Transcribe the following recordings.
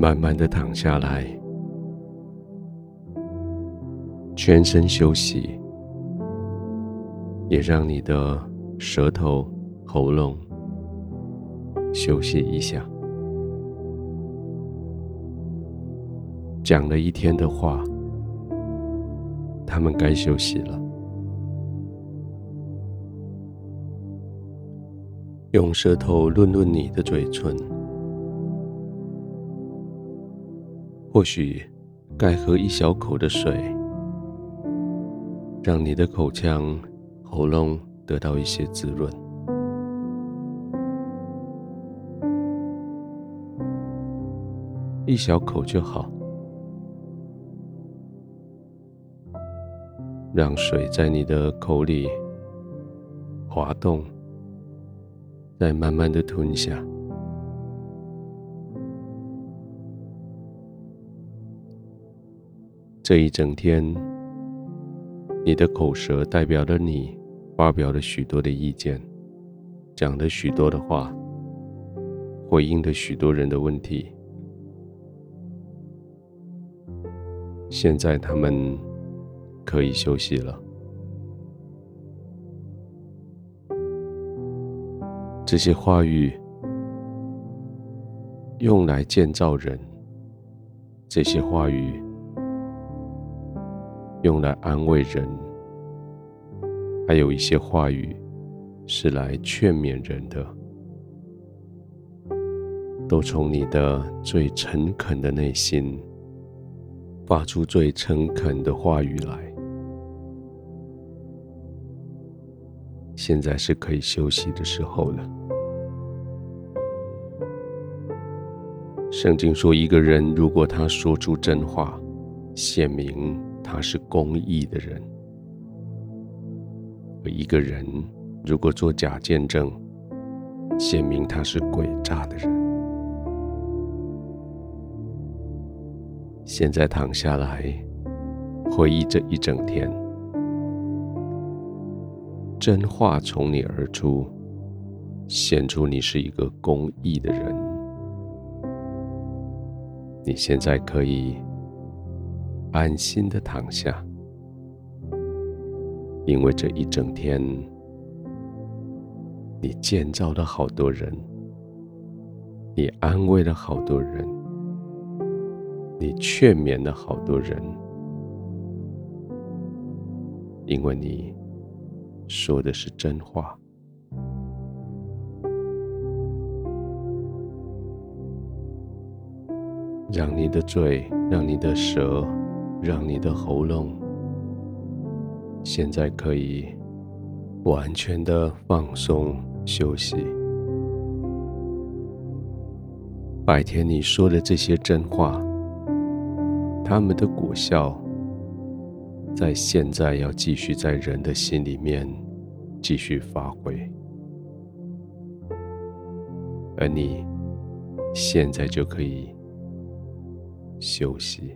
慢慢的躺下来，全身休息，也让你的舌头、喉咙休息一下。讲了一天的话，他们该休息了。用舌头润润你的嘴唇，或许该喝一小口的水，让你的口腔、喉咙得到一些滋润。一小口就好，让水在你的口里滑动。再慢慢的吞下。这一整天，你的口舌代表了你发表了许多的意见，讲了许多的话，回应了许多人的问题。现在他们可以休息了。这些话语用来建造人，这些话语用来安慰人，还有一些话语是来劝勉人的，都从你的最诚恳的内心发出最诚恳的话语来。现在是可以休息的时候了。圣经说，一个人如果他说出真话，显明他是公义的人；而一个人如果做假见证，显明他是诡诈的人。现在躺下来，回忆这一整天，真话从你而出，显出你是一个公义的人。你现在可以安心的躺下，因为这一整天，你建造了好多人，你安慰了好多人，你劝勉了好多人，因为你说的是真话。让你的嘴，让你的舌，让你的喉咙，现在可以完全的放松休息。白天你说的这些真话，他们的果效，在现在要继续在人的心里面继续发挥，而你现在就可以。休息，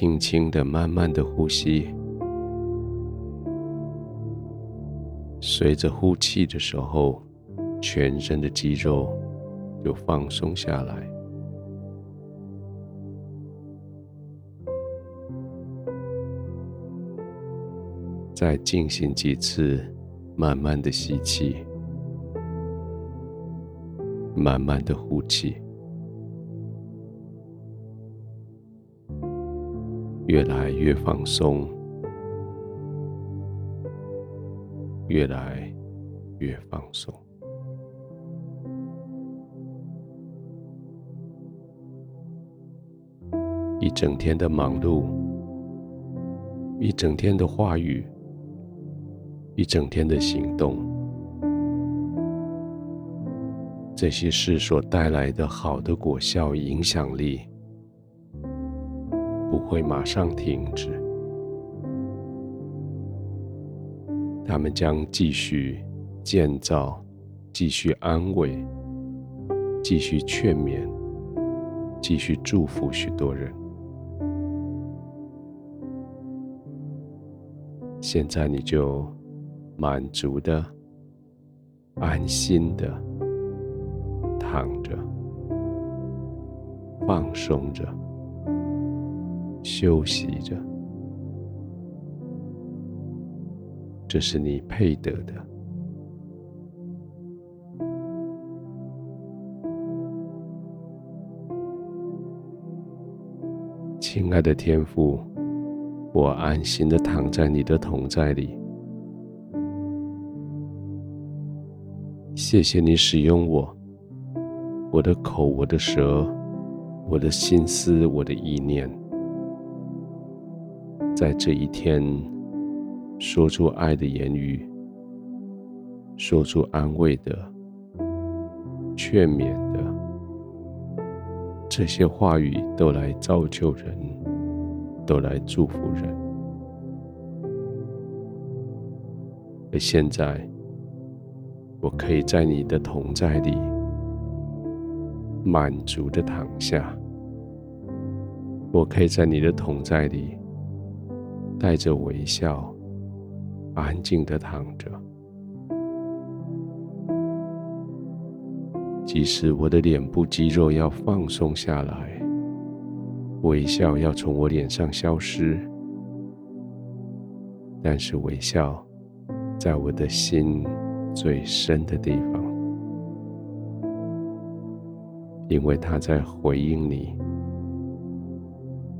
轻轻的、慢慢的呼吸，随着呼气的时候，全身的肌肉就放松下来。再进行几次，慢慢的吸气。慢慢的呼气，越来越放松，越来越放松。一整天的忙碌，一整天的话语，一整天的行动。这些事所带来的好的果效、影响力，不会马上停止，他们将继续建造、继续安慰、继续劝勉、继续祝福许多人。现在你就满足的。安心的躺着，放松着，休息着，这是你配得的。亲爱的天父，我安心的躺在你的同在里。谢谢你使用我，我的口，我的舌，我的心思，我的意念，在这一天说出爱的言语，说出安慰的、劝勉的。这些话语都来造就人，都来祝福人。而现在，我可以在你的同在里满足的躺下，我可以在你的同在里带着微笑，安静的躺着。即使我的脸部肌肉要放松下来，微笑要从我脸上消失，但是微笑在我的心最深的地方，因为他在回应你，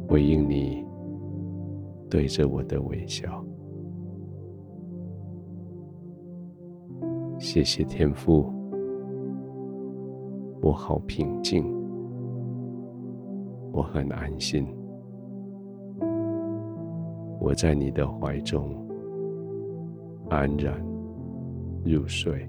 回应你对着我的微笑。谢谢天父。我好平静，我很安心，我在你的怀中安然入睡。